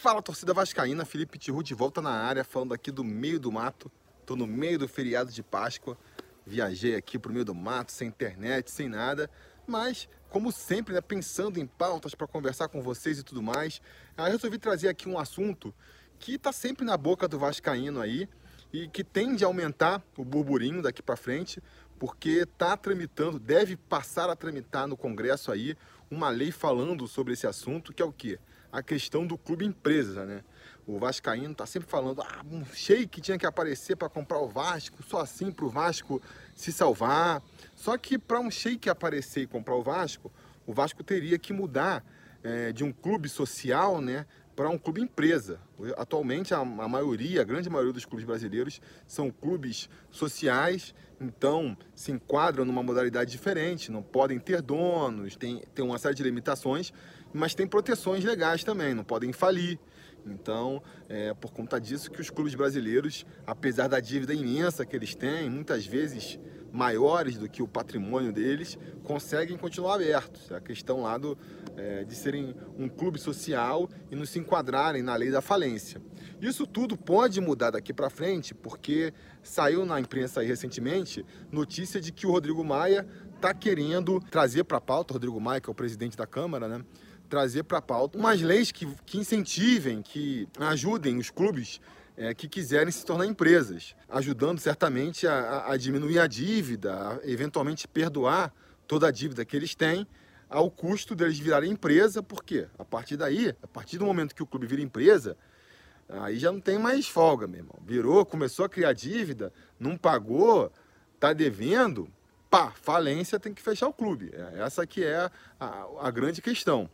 Fala torcida vascaína, Felipe Tiru de volta na área, falando aqui do meio do mato. Tô no meio do feriado de Páscoa. Viajei aqui pro meio do mato, sem internet, sem nada, mas como sempre, né, pensando em pautas para conversar com vocês e tudo mais, aí resolvi trazer aqui um assunto que está sempre na boca do vascaíno aí e que tende a aumentar o burburinho daqui para frente, porque está tramitando, deve passar a tramitar no Congresso aí uma lei falando sobre esse assunto, que é o quê? A questão do clube empresa, né? O Vascaíno está sempre falando, ah, um shake tinha que aparecer para comprar o Vasco, só assim para o Vasco se salvar. Só que para um shake aparecer e comprar o Vasco, o Vasco teria que mudar é, de um clube social, né, para um clube empresa. Atualmente, a, a, maioria, a grande maioria dos clubes brasileiros são clubes sociais, então se enquadram numa modalidade diferente, não podem ter donos, tem, tem uma série de limitações, mas tem proteções legais também, não podem falir. Então, é por conta disso que os clubes brasileiros, apesar da dívida imensa que eles têm, muitas vezes maiores do que o patrimônio deles, conseguem continuar abertos. É a questão lá do, é, de serem um clube social e não se enquadrarem na lei da falência. Isso tudo pode mudar daqui para frente, porque saiu na imprensa recentemente notícia de que o Rodrigo Maia está querendo trazer para a pauta, Rodrigo Maia, que é o presidente da Câmara, né? Trazer para a pauta umas leis que, que incentivem, que ajudem os clubes é, que quiserem se tornar empresas, ajudando certamente a, a, diminuir a dívida, a eventualmente perdoar toda a dívida que eles têm ao custo deles virarem empresa, porque a partir daí, a partir do momento que o clube vira empresa, aí já não tem mais folga, meu irmão. Virou, começou a criar dívida, não pagou, tá devendo, pá, falência tem que fechar o clube. É, essa que é a, a grande questão.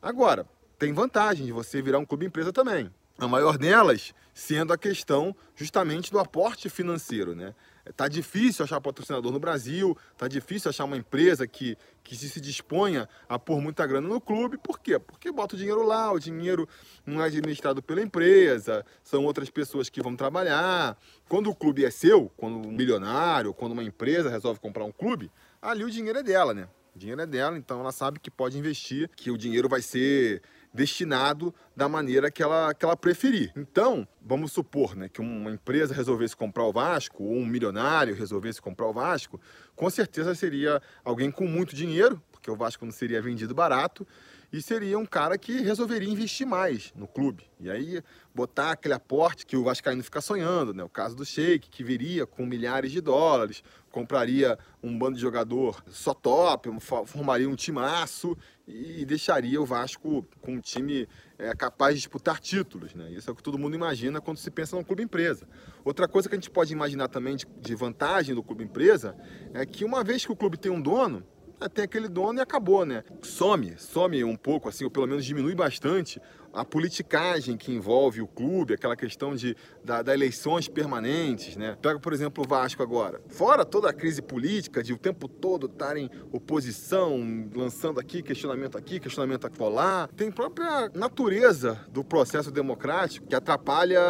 Agora, tem vantagem de você virar um clube empresa também. A maior delas sendo a questão justamente do aporte financeiro, né? Tá difícil achar patrocinador no Brasil, tá difícil achar uma empresa que, que se disponha a pôr muita grana no clube. Por quê? Porque bota o dinheiro lá, o dinheiro não é administrado pela empresa, são outras pessoas que vão trabalhar. Quando o clube é seu, quando um milionário, quando uma empresa resolve comprar um clube, ali o dinheiro é dela, né? O dinheiro é dela, então ela sabe que pode investir, que o dinheiro vai ser destinado da maneira que ela, que ela preferir. Então, vamos supor né, que uma empresa resolvesse comprar o Vasco, ou um milionário resolvesse comprar o Vasco, com certeza seria alguém com muito dinheiro, porque o Vasco não seria vendido barato, e seria um cara que resolveria investir mais no clube. E aí botar aquele aporte que o Vascaíno fica sonhando, né? O caso do Sheik, que viria com milhares de dólares, compraria um bando de jogador só top, formaria um timaço e deixaria o Vasco com um time é, capaz de disputar títulos, né? Isso é o que todo mundo imagina quando se pensa no clube empresa. Outra coisa que a gente pode imaginar também de, de vantagem do clube empresa é que uma vez que o clube tem um dono, tem aquele dono e acabou, né? Some, some um pouco, assim, ou pelo menos diminui bastante a politicagem que envolve o clube, aquela questão de da, da, eleições permanentes, né? Pega, por exemplo, o Vasco agora. Fora toda a crise política, de o tempo todo estarem oposição, lançando aqui, questionamento aqui, questionamento acolá, tem própria natureza do processo democrático que atrapalha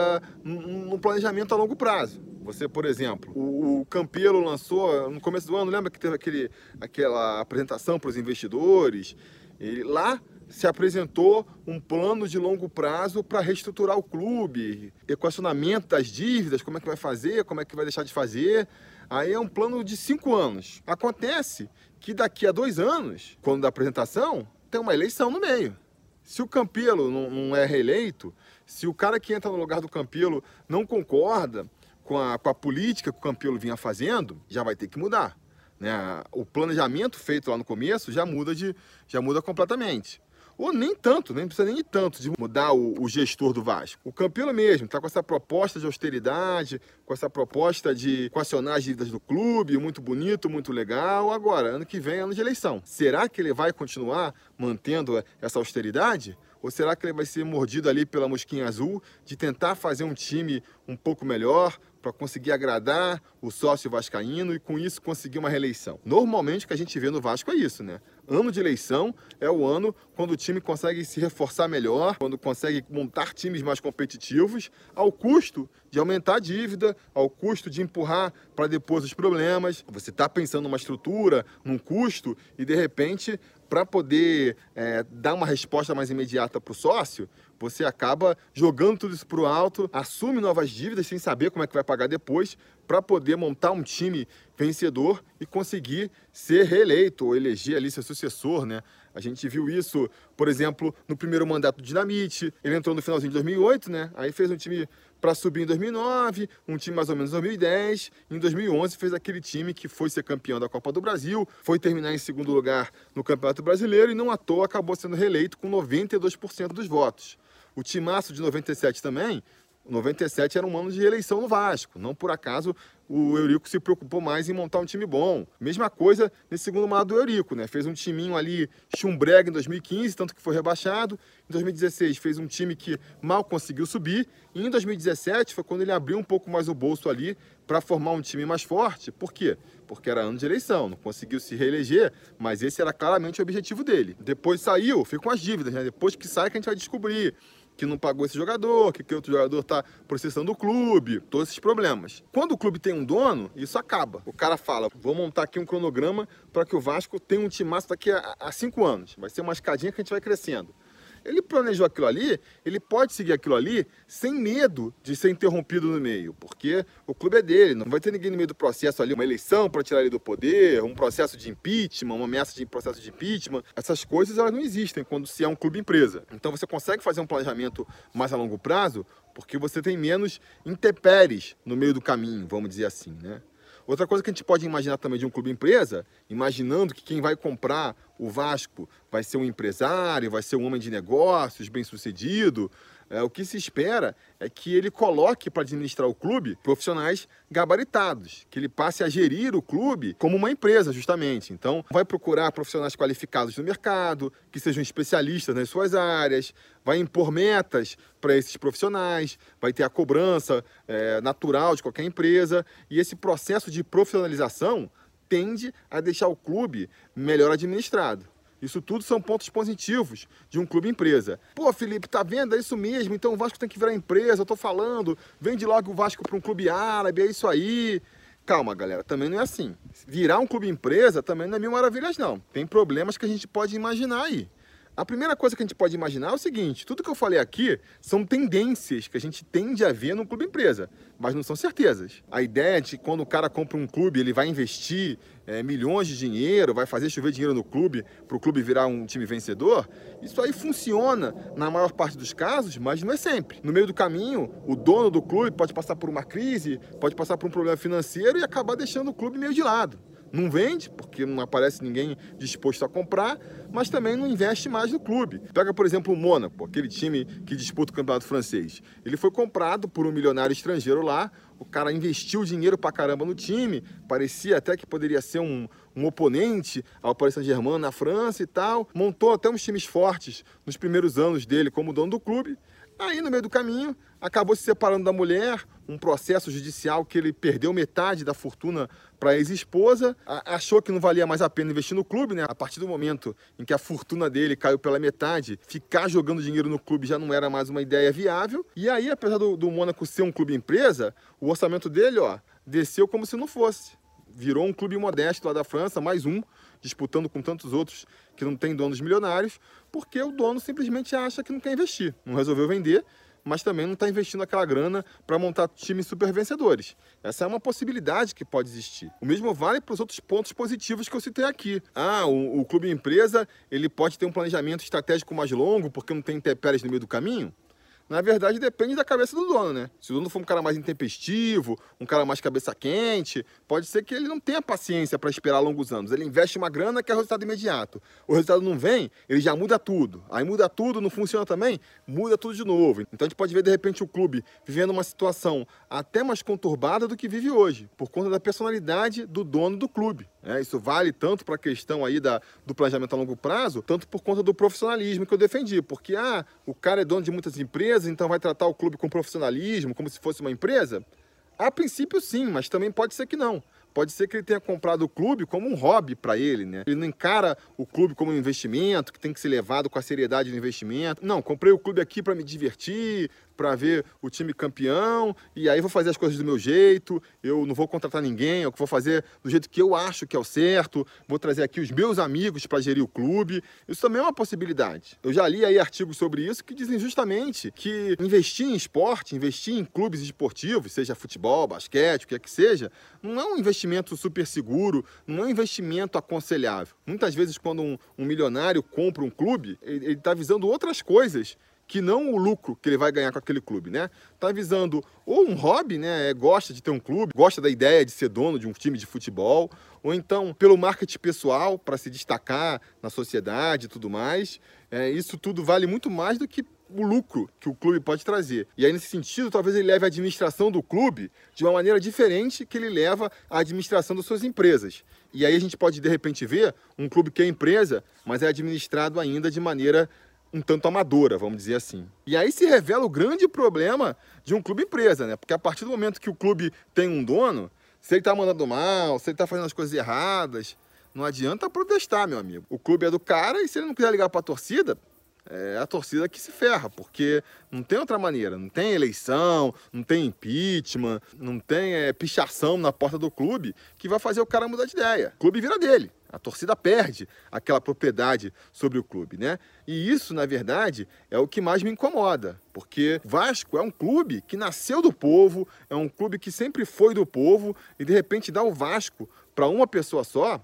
no planejamento a longo prazo. Você, por exemplo, o, o Campelo lançou no começo do ano, lembra que teve aquele, aquela apresentação para os investidores? Ele, lá se apresentou um plano de longo prazo para reestruturar o clube, equacionamento das dívidas, como é que vai fazer, como é que vai deixar de fazer. Aí é um plano de cinco anos. Acontece que daqui a dois anos, quando da apresentação, tem uma eleição no meio. Se o Campelo não, não é reeleito, se o cara que entra no lugar do Campelo não concorda, com a, com a política que o Campelo vinha fazendo, já vai ter que mudar. Né? O planejamento feito lá no começo já muda, de, já muda completamente. Ou nem tanto, nem precisa nem tanto de mudar o, o gestor do Vasco. O Campelo mesmo está com essa proposta de austeridade, com essa proposta de equacionar as dívidas do clube, muito bonito, muito legal. Agora, ano que vem é ano de eleição. Será que ele vai continuar mantendo essa austeridade? Ou será que ele vai ser mordido ali pela mosquinha azul de tentar fazer um time um pouco melhor, para conseguir agradar o sócio vascaíno e com isso conseguir uma reeleição. Normalmente o que a gente vê no Vasco é isso, né? Ano de eleição é o ano quando o time consegue se reforçar melhor, quando consegue montar times mais competitivos, ao custo de aumentar a dívida, ao custo de empurrar para depois os problemas. Você está pensando numa estrutura, num custo, e de repente, para poder é, dar uma resposta mais imediata para o sócio, você acaba jogando tudo isso para o alto, assume novas dívidas sem saber como é que vai pagar depois, para poder montar um time vencedor e conseguir ser reeleito ou eleger ali seu sucessor, né? A gente viu isso, por exemplo, no primeiro mandato do Dinamite, ele entrou no finalzinho de 2008, né? Aí fez um time para subir em 2009, um time mais ou menos em 2010, em 2011 fez aquele time que foi ser campeão da Copa do Brasil, foi terminar em segundo lugar no Campeonato Brasileiro e não à toa acabou sendo reeleito com 92% dos votos. O timaço de 97 também 97 era um ano de eleição no Vasco. Não por acaso o Eurico se preocupou mais em montar um time bom. Mesma coisa nesse segundo mandato do Eurico, né? Fez um timinho ali chumbrega em 2015, tanto que foi rebaixado. Em 2016 fez um time que mal conseguiu subir. E em 2017 foi quando ele abriu um pouco mais o bolso ali para formar um time mais forte. Por quê? Porque era ano de eleição, não conseguiu se reeleger, mas esse era claramente o objetivo dele. Depois saiu, ficou com as dívidas, né? Depois que sai que a gente vai descobrir que não pagou esse jogador, que, que outro jogador está processando o clube, todos esses problemas. Quando o clube tem um dono, isso acaba. O cara fala, vou montar aqui um cronograma para que o Vasco tenha um massa daqui a, a cinco anos. Vai ser uma escadinha que a gente vai crescendo ele planejou aquilo ali, ele pode seguir aquilo ali sem medo de ser interrompido no meio, porque o clube é dele, não vai ter ninguém no meio do processo ali, uma eleição para tirar ele do poder, um processo de impeachment, uma ameaça de processo de impeachment. Essas coisas elas não existem quando se é um clube empresa. Então você consegue fazer um planejamento mais a longo prazo porque você tem menos intempéries no meio do caminho, vamos dizer assim, né? Outra coisa que a gente pode imaginar também de um clube empresa, imaginando que quem vai comprar o Vasco vai ser um empresário, vai ser um homem de negócios, bem sucedido, é, o que se espera é que ele coloque para administrar o clube profissionais gabaritados, que ele passe a gerir o clube como uma empresa, justamente. Então, vai procurar profissionais qualificados no mercado, que sejam especialistas nas suas áreas, vai impor metas para esses profissionais, vai ter a cobrança é, natural de qualquer empresa, e esse processo de profissionalização tende a deixar o clube melhor administrado. Isso tudo são pontos positivos de um clube empresa. Pô, Felipe, tá vendo? É isso mesmo. Então o Vasco tem que virar empresa. Eu tô falando. Vende logo o Vasco para um clube árabe. É isso aí. Calma, galera. Também não é assim. Virar um clube empresa também não é mil maravilhas, não. Tem problemas que a gente pode imaginar aí. A primeira coisa que a gente pode imaginar é o seguinte: tudo que eu falei aqui são tendências que a gente tende a ver no clube empresa, mas não são certezas. A ideia de quando o cara compra um clube, ele vai investir é, milhões de dinheiro, vai fazer chover dinheiro no clube para o clube virar um time vencedor, isso aí funciona na maior parte dos casos, mas não é sempre. No meio do caminho, o dono do clube pode passar por uma crise, pode passar por um problema financeiro e acabar deixando o clube meio de lado não vende, porque não aparece ninguém disposto a comprar, mas também não investe mais no clube. Pega, por exemplo, o Mônaco, aquele time que disputa o campeonato francês. Ele foi comprado por um milionário estrangeiro lá, o cara investiu dinheiro pra caramba no time, parecia até que poderia ser um, um oponente ao Paris Saint-Germain na França e tal. Montou até uns times fortes nos primeiros anos dele como dono do clube. Aí, no meio do caminho, acabou se separando da mulher, um processo judicial que ele perdeu metade da fortuna para a ex-esposa, achou que não valia mais a pena investir no clube, né? A partir do momento em que a fortuna dele caiu pela metade, ficar jogando dinheiro no clube já não era mais uma ideia viável. E aí, apesar do, do Mônaco ser um clube empresa, o orçamento dele, ó, desceu como se não fosse. Virou um clube modesto lá da França, mais um, disputando com tantos outros que não tem donos milionários, porque o dono simplesmente acha que não quer investir, não resolveu vender mas também não está investindo aquela grana para montar times super vencedores. Essa é uma possibilidade que pode existir. O mesmo vale para os outros pontos positivos que eu citei aqui. Ah, o, o clube empresa ele pode ter um planejamento estratégico mais longo porque não tem intempéries no meio do caminho? Na verdade depende da cabeça do dono, né? Se o dono for um cara mais intempestivo, um cara mais cabeça quente, pode ser que ele não tenha paciência para esperar longos anos. Ele investe uma grana que é resultado imediato. O resultado não vem, ele já muda tudo. Aí muda tudo, não funciona também, muda tudo de novo. Então a gente pode ver de repente o clube vivendo uma situação até mais conturbada do que vive hoje, por conta da personalidade do dono do clube. É, isso vale tanto para a questão aí da, do planejamento a longo prazo, tanto por conta do profissionalismo que eu defendi. Porque, ah, o cara é dono de muitas empresas, então vai tratar o clube com profissionalismo, como se fosse uma empresa? A princípio, sim, mas também pode ser que não. Pode ser que ele tenha comprado o clube como um hobby para ele, né? Ele não encara o clube como um investimento que tem que ser levado com a seriedade do investimento. Não, comprei o clube aqui para me divertir, para ver o time campeão, e aí vou fazer as coisas do meu jeito, eu não vou contratar ninguém, eu vou fazer do jeito que eu acho que é o certo, vou trazer aqui os meus amigos para gerir o clube. Isso também é uma possibilidade. Eu já li aí artigos sobre isso que dizem justamente que investir em esporte, investir em clubes esportivos, seja futebol, basquete, o que é que seja, não é um investimento super seguro, não é um investimento aconselhável. Muitas vezes, quando um, um milionário compra um clube, ele está visando outras coisas que não o lucro que ele vai ganhar com aquele clube, né? Tá visando ou um hobby, né? É, gosta de ter um clube, gosta da ideia de ser dono de um time de futebol, ou então pelo marketing pessoal para se destacar na sociedade e tudo mais. É, isso tudo vale muito mais do que o lucro que o clube pode trazer. E aí, nesse sentido, talvez ele leve a administração do clube de uma maneira diferente que ele leva a administração das suas empresas. E aí a gente pode, de repente, ver um clube que é empresa, mas é administrado ainda de maneira um tanto amadora, vamos dizer assim. E aí se revela o grande problema de um clube empresa, né? Porque a partir do momento que o clube tem um dono, se ele está mandando mal, se ele está fazendo as coisas erradas, não adianta protestar, meu amigo. O clube é do cara e se ele não quiser ligar para a torcida, é a torcida que se ferra, porque não tem outra maneira. Não tem eleição, não tem impeachment, não tem é, pichação na porta do clube que vai fazer o cara mudar de ideia. O clube vira dele. A torcida perde aquela propriedade sobre o clube, né? E isso, na verdade, é o que mais me incomoda, porque Vasco é um clube que nasceu do povo, é um clube que sempre foi do povo e de repente dá o Vasco para uma pessoa só,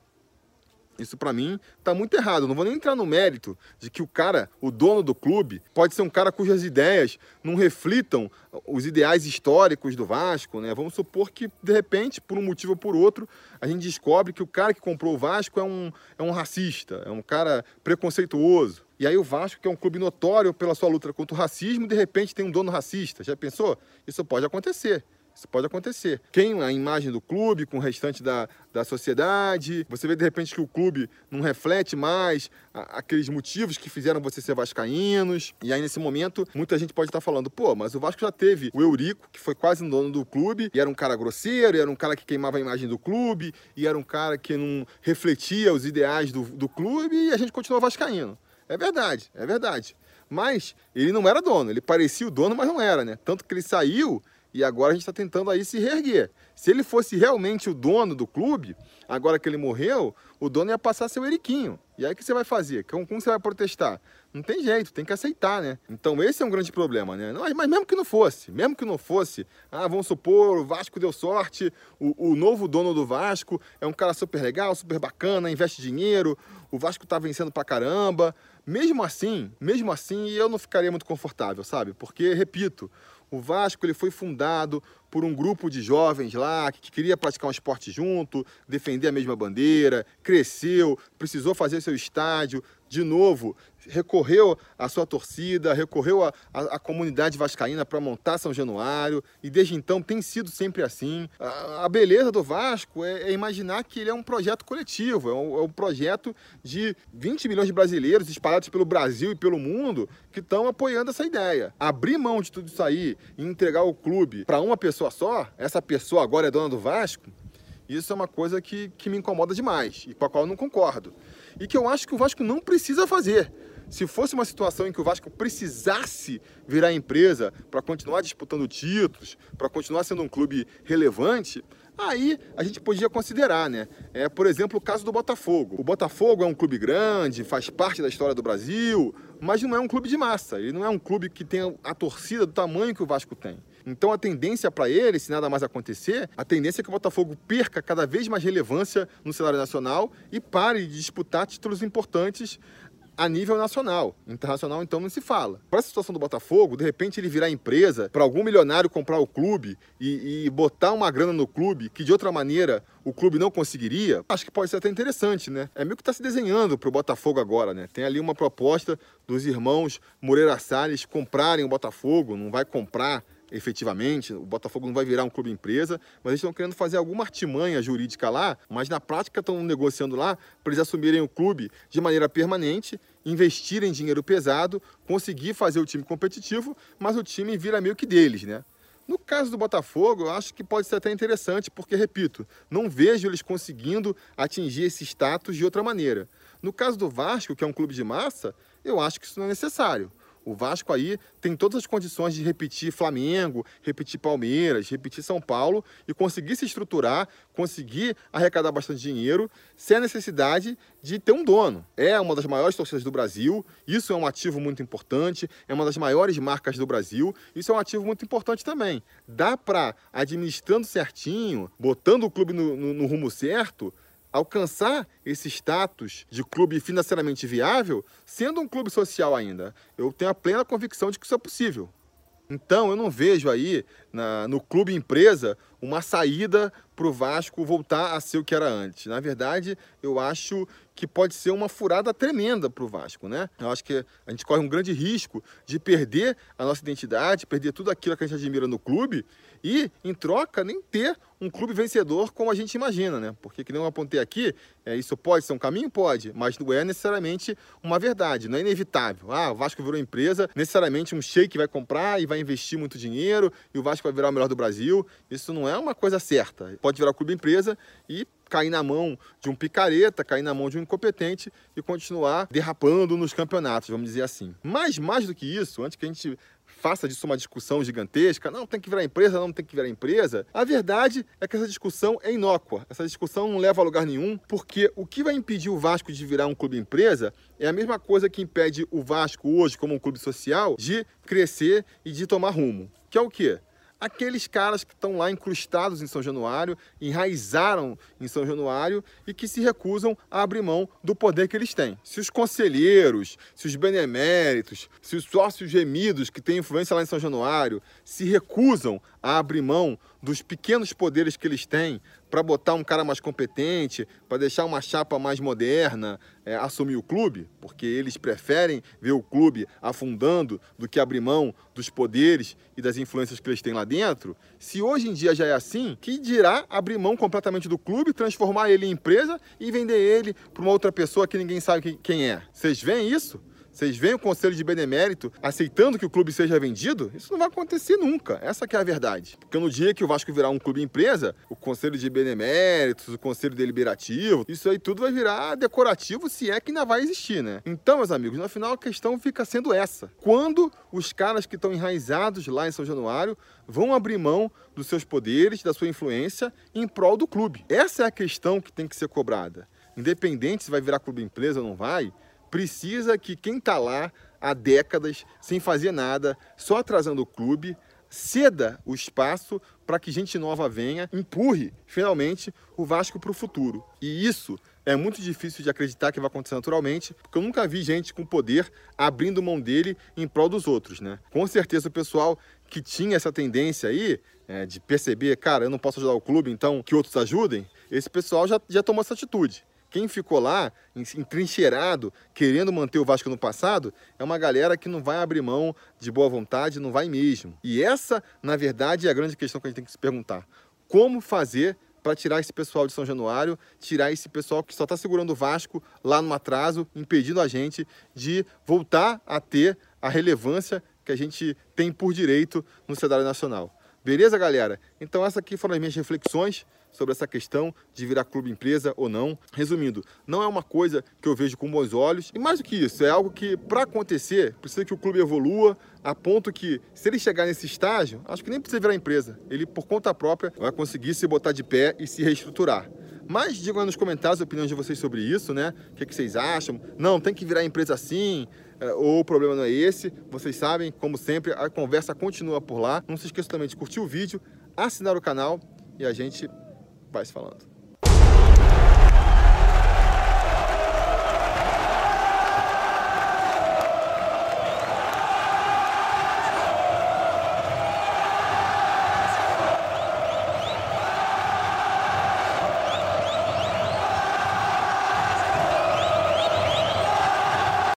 isso para mim tá muito errado. Não vou nem entrar no mérito de que o cara, o dono do clube, pode ser um cara cujas ideias não reflitam os ideais históricos do Vasco, né? Vamos supor que de repente, por um motivo ou por outro, a gente descobre que o cara que comprou o Vasco é um, é um racista, é um cara preconceituoso. E aí o Vasco, que é um clube notório pela sua luta contra o racismo, de repente tem um dono racista. Já pensou? Isso pode acontecer. Isso pode acontecer. Queima a imagem do clube com o restante da, da sociedade. Você vê de repente que o clube não reflete mais a, aqueles motivos que fizeram você ser vascaínos. E aí nesse momento, muita gente pode estar falando: pô, mas o Vasco já teve o Eurico, que foi quase um dono do clube, e era um cara grosseiro, era um cara que queimava a imagem do clube, e era um cara que não refletia os ideais do, do clube, e a gente continuou vascaíno. É verdade, é verdade. Mas ele não era dono, ele parecia o dono, mas não era, né? Tanto que ele saiu e agora a gente está tentando aí se reerguer. Se ele fosse realmente o dono do clube, agora que ele morreu, o dono ia passar seu Eriquinho. E aí o que você vai fazer? Como, como você vai protestar? Não tem jeito, tem que aceitar, né? Então esse é um grande problema, né? Mas, mesmo que não fosse, mesmo que não fosse, ah, vamos supor, o Vasco deu sorte, o, o novo dono do Vasco é um cara super legal, super bacana, investe dinheiro, o Vasco tá vencendo pra caramba. Mesmo assim, mesmo assim, eu não ficaria muito confortável, sabe? Porque, repito, o Vasco ele foi fundado por um grupo de jovens lá que queria praticar um esporte junto, defender a mesma bandeira, cresceu, precisou fazer seu estádio, de novo, recorreu à sua torcida, recorreu à, comunidade vascaína para montar São Januário, e desde então tem sido sempre assim. A, a beleza do Vasco é, é, imaginar que ele é um projeto coletivo, é um, é um, projeto de 20 milhões de brasileiros espalhados pelo Brasil e pelo mundo que estão apoiando essa ideia. Abrir mão de tudo isso aí e entregar o clube para uma pessoa só, essa pessoa agora é dona do Vasco, isso é uma coisa que, que me incomoda demais e com a qual eu não concordo. E que eu acho que o Vasco não precisa fazer. Se fosse uma situação em que o Vasco precisasse virar empresa para continuar disputando títulos, para continuar sendo um clube relevante, aí a gente podia considerar, né? É, por exemplo, o caso do Botafogo. O Botafogo é um clube grande, faz parte da história do Brasil, mas não é um clube de massa. Ele não é um clube que tem a torcida do tamanho que o Vasco tem. Então a tendência para ele, se nada mais acontecer, a tendência é que o Botafogo perca cada vez mais relevância no cenário nacional e pare de disputar títulos importantes a nível nacional. Internacional, então, não se fala. Para a situação do Botafogo, de repente ele virar empresa, para algum milionário comprar o clube e, e, botar uma grana no clube que de outra maneira o clube não conseguiria, acho que pode ser até interessante, né? É meio que está se desenhando para o Botafogo agora, né? Tem ali uma proposta dos irmãos Moreira Salles comprarem o Botafogo, não vai comprar efetivamente, o Botafogo não vai virar um clube empresa, mas eles estão querendo fazer alguma artimanha jurídica lá, mas na prática estão negociando lá para eles assumirem o clube de maneira permanente, investirem dinheiro pesado, conseguir fazer o time competitivo, mas o time vira meio que deles, né? No caso do Botafogo, eu acho que pode ser até interessante, porque, repito, não vejo eles conseguindo atingir esse status de outra maneira. No caso do Vasco, que é um clube de massa, eu acho que isso não é necessário. O Vasco aí tem todas as condições de repetir Flamengo, repetir Palmeiras, repetir São Paulo e conseguir se estruturar, conseguir arrecadar bastante dinheiro sem a necessidade de ter um dono. É uma das maiores torcidas do Brasil, isso é um ativo muito importante, é uma das maiores marcas do Brasil, isso é um ativo muito importante também. Dá para, administrando certinho, botando o clube no, no, no rumo certo, alcançar esse status de clube financeiramente viável, sendo um clube social ainda. Eu tenho a plena convicção de que isso é possível. Então eu não vejo aí na, no clube empresa uma saída para o Vasco voltar a ser o que era antes. Na verdade, eu acho que pode ser uma furada tremenda para o Vasco, né? Eu acho que a gente corre um grande risco de perder a nossa identidade, perder tudo aquilo que a gente admira no clube e, em troca, nem ter um clube vencedor como a gente imagina, né? Porque, que nem eu apontei aqui, é, isso pode ser um caminho? Pode, mas não é necessariamente uma verdade, não é inevitável. Ah, o Vasco virou empresa, necessariamente um sheik vai comprar e vai investir muito dinheiro e o Vasco vai virar o melhor do Brasil. Isso não é uma coisa certa. Pode virar clube empresa e cair na mão de um picareta, cair na mão de um incompetente e continuar derrapando nos campeonatos, vamos dizer assim. Mas mais do que isso, antes que a gente faça disso uma discussão gigantesca, não, tem que virar empresa, não tem que virar empresa. A verdade é que essa discussão é inócua. Essa discussão não leva a lugar nenhum, porque o que vai impedir o Vasco de virar um clube empresa é a mesma coisa que impede o Vasco hoje, como um clube social, de crescer e de tomar rumo. Que é o quê? Aqueles caras que estão lá incrustados em São Januário, enraizaram em São Januário e que se recusam a abrir mão do poder que eles têm. Se os conselheiros, se os beneméritos, se os sócios gemidos que têm influência lá em São Januário se recusam a abrir mão dos pequenos poderes que eles têm para botar um cara mais competente, para deixar uma chapa mais moderna, é, assumir o clube, porque eles preferem ver o clube afundando do que abrir mão dos poderes e das influências que eles têm lá dentro. Se hoje em dia já é assim, que dirá abrir mão completamente do clube, transformar ele em empresa e vender ele para uma outra pessoa que ninguém sabe quem é? Vocês veem isso? Vocês veem o Conselho de Benemérito aceitando que o clube seja vendido? Isso não vai acontecer nunca. Essa é a verdade. Porque no dia que o Vasco virar um clube empresa, o Conselho de Beneméritos, o Conselho Deliberativo, isso aí tudo vai virar decorativo se é que ainda vai existir, né? Então, meus amigos, no final a questão fica sendo essa. Quando os caras que estão enraizados lá em São Januário vão abrir mão dos seus poderes, da sua influência em prol do clube? Essa é a questão que tem que ser cobrada. Independente se vai virar clube empresa ou não vai, precisa que quem está lá há décadas, sem fazer nada, só atrasando o clube, ceda o espaço para que gente nova venha, empurre finalmente o Vasco para o futuro. E isso é muito difícil de acreditar que vai acontecer naturalmente, porque eu nunca vi gente com poder abrindo mão dele em prol dos outros, né? Com certeza o pessoal que tinha essa tendência aí é, de perceber, cara, eu não posso ajudar o clube, então que outros ajudem, esse pessoal já, já tomou essa atitude. Quem ficou lá, entrincheirado, querendo manter o Vasco no passado, é uma galera que não vai abrir mão de boa vontade, não vai mesmo. E essa, na verdade, é a grande questão que a gente tem que se perguntar. Como fazer para tirar esse pessoal de São Januário, tirar esse pessoal que só está segurando o Vasco lá no atraso, impedindo a gente de voltar a ter a relevância que a gente tem por direito no cenário nacional. Beleza, galera? Então essas aqui foram as minhas reflexões sobre essa questão de virar clube empresa ou não. Resumindo, não é uma coisa que eu vejo com bons olhos. E mais do que isso, é algo que, para acontecer, precisa que o clube evolua a ponto que, se ele chegar nesse estágio, acho que nem precisa virar empresa. Ele, por conta própria, vai conseguir se botar de pé e se reestruturar. Mas digam aí nos comentários a opinião de vocês sobre isso, né? O que, é que vocês acham? Não, tem que virar empresa assim, ou o problema não é esse. Vocês sabem, como sempre, a conversa continua por lá. Não se esqueça também de curtir o vídeo, assinar o canal e a gente se falando.